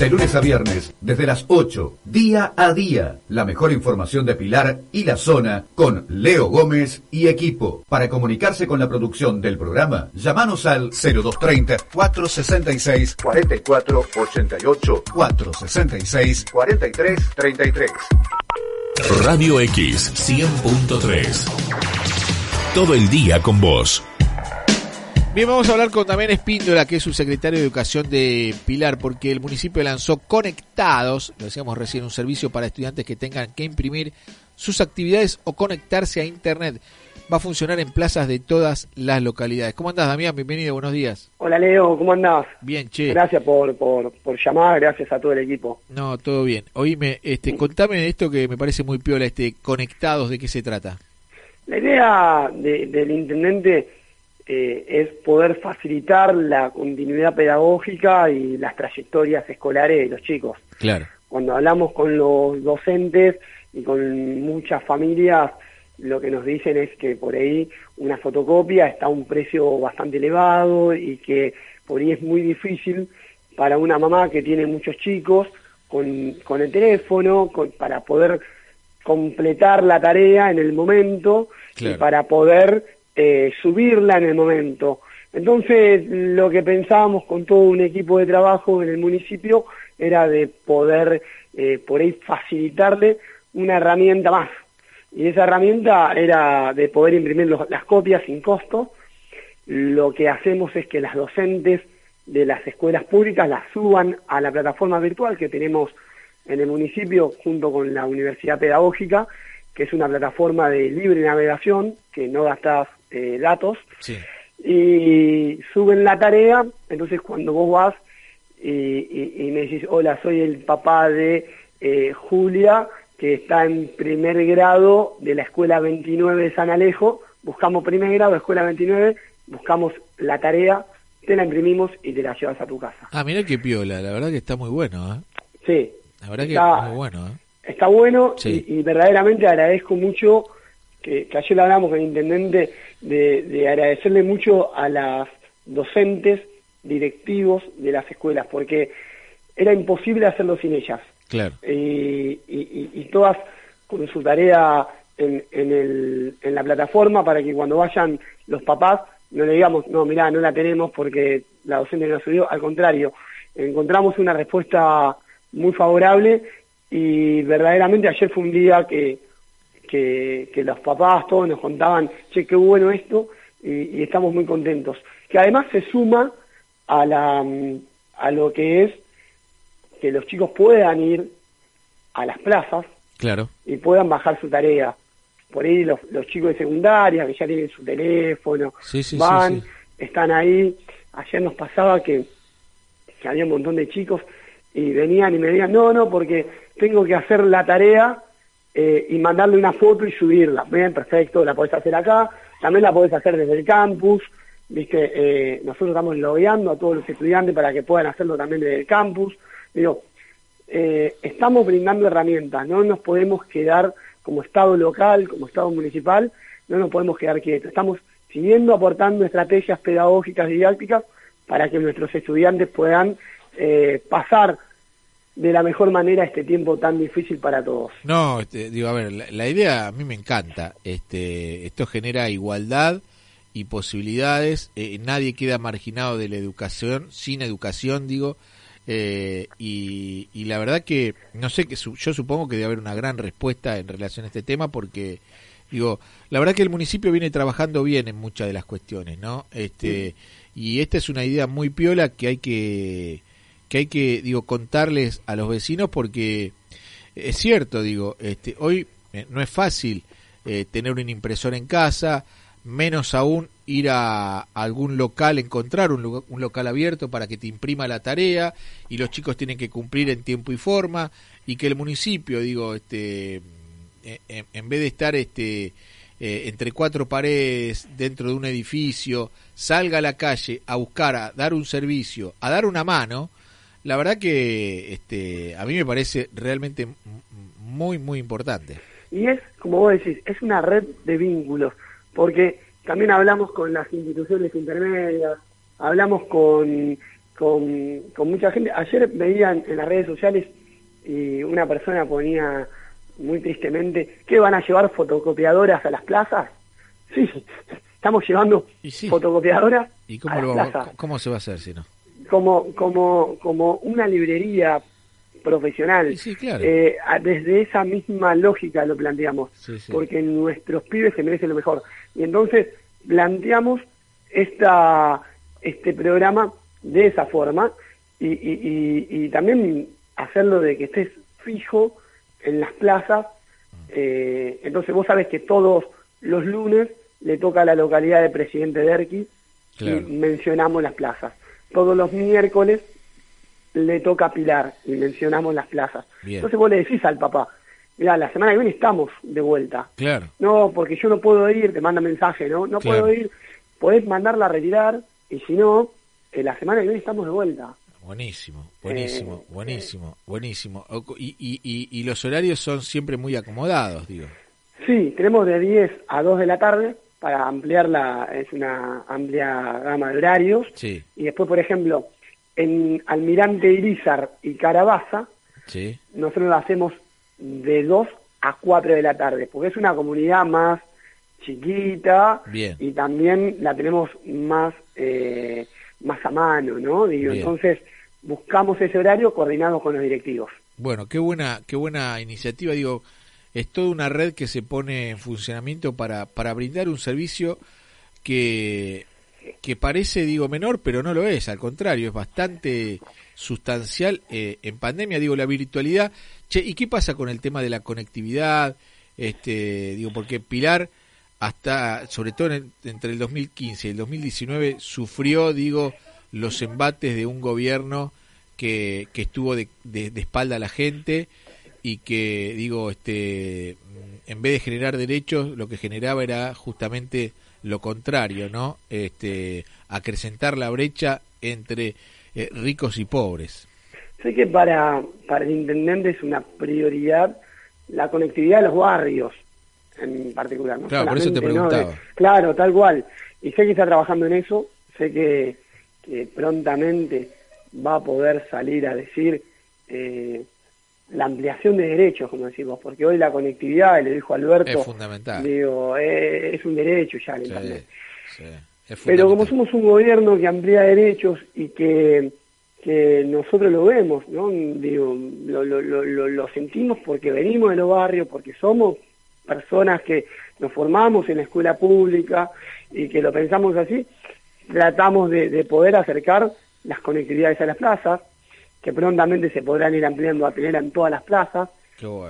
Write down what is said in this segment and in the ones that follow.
De lunes a viernes, desde las 8, día a día, la mejor información de Pilar y la zona con Leo Gómez y equipo. Para comunicarse con la producción del programa, llamanos al 0230 466 4488 466 4333. Radio X 100.3. Todo el día con vos. Bien, vamos a hablar con también Espíndola, que es su secretario de Educación de Pilar, porque el municipio lanzó Conectados, lo decíamos recién, un servicio para estudiantes que tengan que imprimir sus actividades o conectarse a Internet. Va a funcionar en plazas de todas las localidades. ¿Cómo andás, Damián? Bienvenido, buenos días. Hola, Leo, ¿cómo andás? Bien, che. Gracias por, por, por llamar, gracias a todo el equipo. No, todo bien. Oíme, este, contame de esto que me parece muy piola, este Conectados, ¿de qué se trata? La idea de- del intendente eh, es poder facilitar la continuidad pedagógica y las trayectorias escolares de los chicos. Claro. Cuando hablamos con los docentes y con muchas familias, lo que nos dicen es que por ahí una fotocopia está a un precio bastante elevado y que por ahí es muy difícil para una mamá que tiene muchos chicos con, con el teléfono con- para poder completar la tarea en el momento Claro. y para poder eh, subirla en el momento. Entonces, lo que pensábamos con todo un equipo de trabajo en el municipio era de poder eh, por ahí facilitarle una herramienta más. Y esa herramienta era de poder imprimir las copias sin costo. Lo que hacemos es que las docentes de las escuelas públicas las suban a la plataforma virtual que tenemos en el municipio junto con la Universidad Pedagógica, que es una plataforma de libre navegación, que no gastas eh, datos, Sí. y suben la tarea, entonces cuando vos vas y, y- y me decís, hola, soy el papá de eh, Julia, que está en primer grado de la Escuela 29 de San Alejo, buscamos primer grado, Escuela 29, buscamos la tarea, te la imprimimos y te la llevas a tu casa. Ah, mira qué piola, la verdad que está muy bueno, ¿eh? Sí, La verdad que Está- muy bueno, ¿eh? Está bueno Sí. y, y verdaderamente agradezco mucho, que, que ayer hablamos con el intendente, de, de agradecerle mucho a las docentes, directivos de las escuelas, porque era imposible hacerlo sin ellas. Claro. Y, y- y- y todas con su tarea en, en, el, en la plataforma para que cuando vayan los papás no le digamos, no, mirá, no la tenemos porque la docente no subió, al contrario, encontramos una respuesta muy favorable y verdaderamente ayer fue un día que, que, que los papás todos nos contaban, che, qué bueno esto, y, y estamos muy contentos. Que además se suma a, la, a lo que es que los chicos puedan ir a las plazas Claro. y puedan bajar su tarea. Por ahí los, los chicos de secundaria que ya tienen su teléfono, Sí, sí, sí, van, sí. están ahí. Ayer nos pasaba que, que había un montón de chicos y venían y me decían, no, no, porque tengo que hacer la tarea eh, y mandarle una foto y subirla. Bien, perfecto, la podés hacer acá, también la podés hacer desde el campus, viste, eh, nosotros estamos logueando a todos los estudiantes para que puedan hacerlo también desde el campus. Digo, eh, estamos brindando herramientas, no nos podemos quedar como Estado local, como Estado municipal, no nos podemos quedar quietos. Estamos siguiendo aportando estrategias pedagógicas didácticas para que nuestros estudiantes puedan eh, pasar de la mejor manera este tiempo tan difícil para todos. No, este, digo, a ver, la, la idea a mí me encanta. Este, esto genera igualdad y posibilidades. eh, nadie queda marginado de la educación, sin educación, digo. eh, y, y la verdad que, no sé, que su- yo supongo que debe haber una gran respuesta en relación a este tema porque, digo, la verdad que el municipio viene trabajando bien en muchas de las cuestiones, ¿no? Este, y esta es una idea muy piola que hay que, que hay que, digo, contarles a los vecinos porque es cierto, digo, este, hoy eh, no es fácil eh, tener una impresora en casa, menos aún ir a, algún local, encontrar un, un local abierto para que te imprima la tarea y los chicos tienen que cumplir en tiempo y forma y que el municipio, digo, este, eh, en, vez de estar este, entre cuatro paredes dentro de un edificio, salga a la calle a buscar, a dar un servicio, a dar una mano, la verdad que este, a mí me parece realmente muy, muy importante. Y es, como vos decís, es una red de vínculos, porque también hablamos con las instituciones intermedias, hablamos con, con, con mucha gente. Ayer veían en las redes sociales y una persona ponía muy tristemente que van a llevar fotocopiadoras a las plazas. Sí, estamos llevando fotocopiadoras ¿Y cómo, a las plazas. cómo se va a hacer si no? Como, como, como una librería profesional. Sí, claro. Eh, desde esa misma lógica lo planteamos, porque nuestros pibes se merecen lo mejor. Y entonces planteamos esta, este programa de esa forma y, y, y, también hacerlo de que estés fijo en las plazas. Eh, entonces vos sabes que todos los lunes le toca a la localidad de Presidente Derqui y mencionamos las plazas. Todos los miércoles le toca a Pilar y mencionamos las plazas. Entonces vos le decís al papá, mira, la semana que viene estamos de vuelta. Claro. No, porque yo no puedo ir, te manda mensaje, ¿no? No puedo ir, podés mandarla a retirar y si no, la semana que viene estamos de vuelta. Buenísimo, buenísimo, eh, buenísimo, buenísimo. Y, y, y, los horarios son siempre muy acomodados, digo. Sí, tenemos de 10 a 2 de la tarde para ampliar la, es una amplia gama de horarios. Sí. Y después, por ejemplo, en Almirante Irizar y Carabaza, sí. nosotros lo hacemos de 2 a 4 de la tarde, porque es una comunidad más chiquita Bien. y también la tenemos más eh, más a mano, ¿no? Digo, entonces buscamos ese horario coordinado con los directivos. Bueno, qué buena qué buena iniciativa, digo, es toda una red que se pone en funcionamiento para para brindar un servicio que que parece, digo, menor, pero no lo es, al contrario, es bastante sustancial eh, en pandemia, digo, la virtualidad. Che, ¿y qué pasa con el tema de la conectividad? Este, digo, porque Pilar, hasta, sobre todo entre el 2015 y el 2019, sufrió, digo, los embates de un gobierno que, que estuvo de, de, de espalda a la gente y que, digo, este, en vez de generar derechos, lo que generaba era justamente lo contrario, ¿no? Este, acrecentar la brecha entre eh, ricos y pobres. Sé que para, para el intendente es una prioridad la conectividad de los barrios en particular. ¿no? Claro, por eso te preguntaba. claro, tal cual. Y sé que está trabajando en eso, sé que, que prontamente va a poder salir a decir eh, la ampliación de derechos, como decimos, porque hoy la conectividad, le dijo Alberto, es fundamental. Digo, es, un derecho ya el Internet. Pero como somos un gobierno que amplía derechos y que, que nosotros lo vemos, ¿no? Digo, lo, lo, lo, lo sentimos porque venimos de los barrios, porque somos personas que nos formamos en la escuela pública y que lo pensamos así, tratamos de, de poder acercar las conectividades a las plazas, que prontamente se podrán ir ampliando a tener en todas las plazas.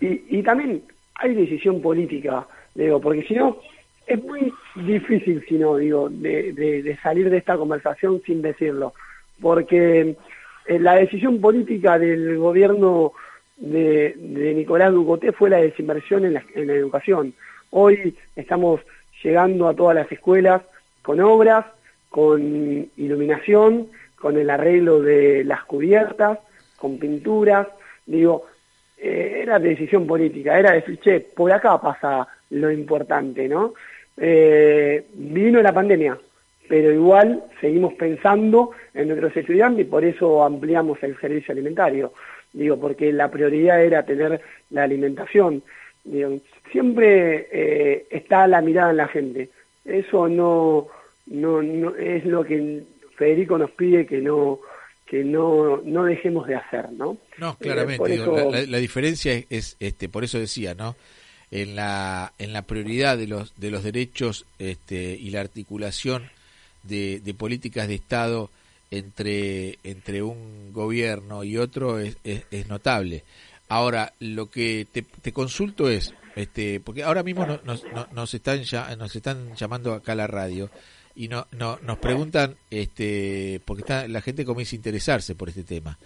y, y también hay decisión política, digo, porque si no, es muy difícil, si no, digo, de, de, salir de esta conversación sin decirlo, porque eh, la decisión política del gobierno de, de Nicolás Ducoté fue la desinversión en la, en la educación. Hoy estamos llegando a todas las escuelas con obras, con iluminación, con el arreglo de las cubiertas, con pinturas, digo, eh, era decisión política, era decir, che, por acá pasa lo importante, ¿no? Eh, vino la pandemia, pero igual seguimos pensando en nuestros estudiantes y por eso ampliamos el servicio alimentario, digo, porque la prioridad era tener la alimentación, digo, siempre eh, está la mirada en la gente, eso no, no, no es lo que Federico nos pide que no que no, no dejemos de hacer, ¿no? No, eh, claramente. la, diferencia es, este, por eso decía, ¿no? En la, en la prioridad de los, de los derechos este, y la articulación de, de políticas de Estado entre, entre un gobierno y otro es, es, notable. Ahora, lo que te, te, consulto es, este, porque ahora mismo nos, nos, nos, están ya, nos están llamando acá a la radio y no, no, nos preguntan, este, porque está, la gente comienza a interesarse por este tema.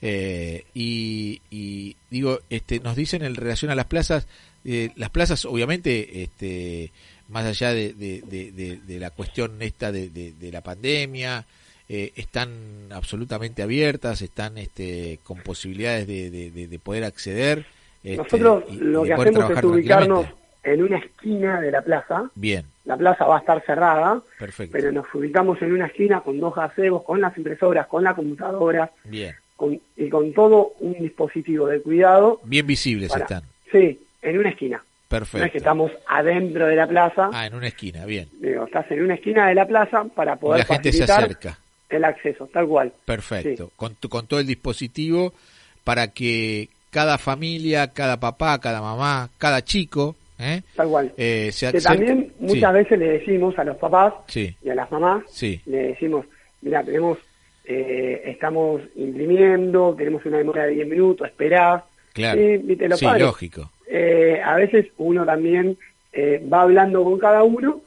Eh, y, y, digo, este, nos dicen en relación a las plazas, eh, las plazas obviamente, este, más allá de, de, de, la cuestión esta de, la pandemia, eh, están absolutamente abiertas, están este, con posibilidades de, poder acceder. Este, Nosotros lo que hacemos es ubicarnos en una esquina de la plaza. Bien. La plaza va a estar cerrada, Perfecto. pero nos ubicamos en una esquina con dos gazebos, con las impresoras, con la computadora, Bien. con, y con todo un dispositivo de cuidado. Bien visibles para- están. Sí, en una esquina. No es que Perfecto. estamos adentro de la plaza, Ah, en una esquina, bien. digo, estás en una esquina de la plaza para Y poder la gente se acerca. el acceso, tal cual. Perfecto. Con, tu- con todo el dispositivo para que cada familia, cada papá, cada mamá, cada chico, ¿eh? Tal cual. Eh, se que también muchas sí, veces le decimos a los papás Sí, y a las mamás, sí, le decimos, mira, tenemos, eh, estamos imprimiendo, tenemos una demora de 10 minutos, esperá. claro. Y, viste, los Sí, padres, lógico. eh, a veces uno también eh, va hablando con cada uno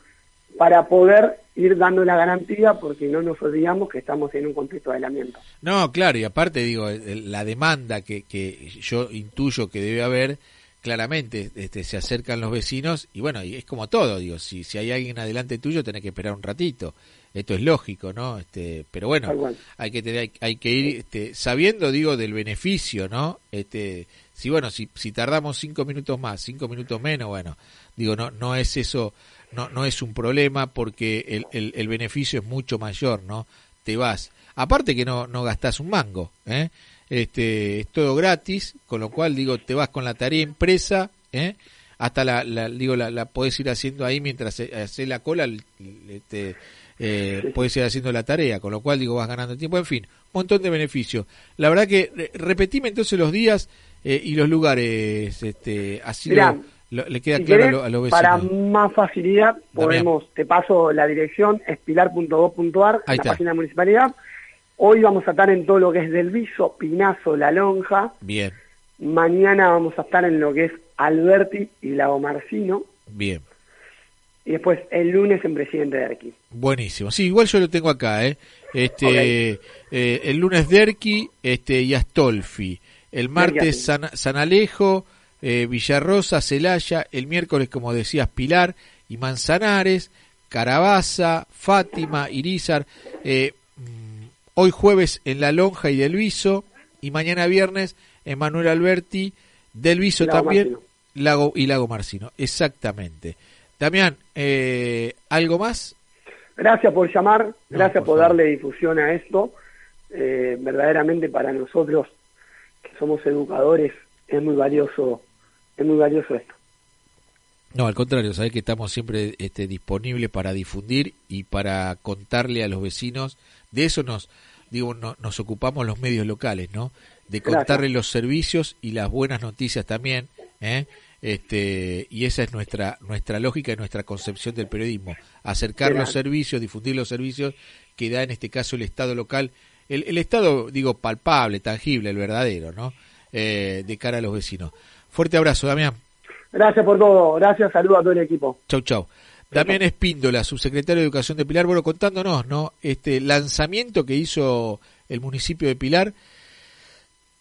para poder ir dando la garantía porque no nos olvidamos que estamos en un contexto de aislamiento. No, claro, y aparte digo, la demanda que, que yo intuyo que debe haber, claramente este, se acercan los vecinos y bueno, y es como todo, digo, si, si hay alguien adelante tuyo tenés que esperar un ratito. Esto es lógico, ¿no? Este, pero bueno, hay que tener, hay, hay que ir este, sabiendo, digo, del beneficio, ¿no? Este, si bueno, si, si tardamos cinco minutos más, cinco minutos menos, bueno, digo, no, no es eso, no, no es un problema porque el, el, el beneficio es mucho mayor, ¿no? Te vas. Aparte que no, no gastás un mango, ¿eh? Este, es todo gratis, con lo cual, digo, te vas con la tarea impresa, ¿eh? Hasta la, la digo, la, la podés ir haciendo ahí mientras haces la cola, este, eh, puedes ir haciendo la tarea, con lo cual digo vas ganando tiempo, en fin, un montón de beneficios. La verdad que re- repetime entonces los días eh, y los lugares, este, así Mirá, lo- lo- le queda Si claro a, querés, lo- a los para vecinos. más facilidad, podemos, te paso la dirección, es pilar.gov.ar, la página de la municipalidad. Hoy vamos a estar en todo lo que es del Viso, Pinazo, La Lonja. Bien, Mañana vamos a estar en lo que es Alberti y Lago Marcino. bien, Y después el lunes en Presidente de Arqui. buenísimo. Sí, igual yo lo tengo acá, ¿eh? Este, eh, el lunes Derqui este, y Astolfi. El martes San, San Alejo, eh, Villarrosa, Celaya. El miércoles, como decías, Pilar y Manzanares. Carabaza, Fátima, Irizar. Eh, hoy jueves en La Lonja y Del Viso. Y mañana viernes en Manuel Alberti, Del Viso Lago también. Marcino. Lago y Lago Marcino, exactamente. Damián, eh, ¿algo más? Gracias por llamar, No, gracias por darle difusión a esto. Eh, verdaderamente para nosotros que somos educadores es muy valioso, es muy valioso esto. No, al contrario, sabés que estamos siempre este, disponibles para difundir y para contarle a los vecinos. De eso nos, digo, no- nos ocupamos los medios locales, ¿no? De Gracias. contarle los servicios y las buenas noticias también, ¿eh? Este, y esa es nuestra nuestra lógica y nuestra concepción del periodismo, acercar los servicios, difundir los servicios que da en este caso el Estado local, el, el Estado, digo, palpable, tangible, el verdadero, ¿no? Eh, de cara a los vecinos. Fuerte abrazo, Damián. Gracias por todo, gracias, saludos a todo el equipo. Chau, chau. Damián Espíndola, subsecretario de Educación de Pilar, bueno, contándonos, ¿no? Este lanzamiento que hizo el municipio de Pilar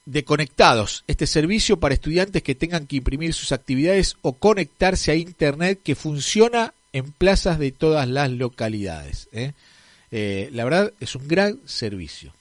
de Conectados, este servicio para estudiantes que tengan que imprimir sus actividades o conectarse a Internet que funciona en plazas de todas las localidades. ¿eh? Eh, la verdad es un gran servicio.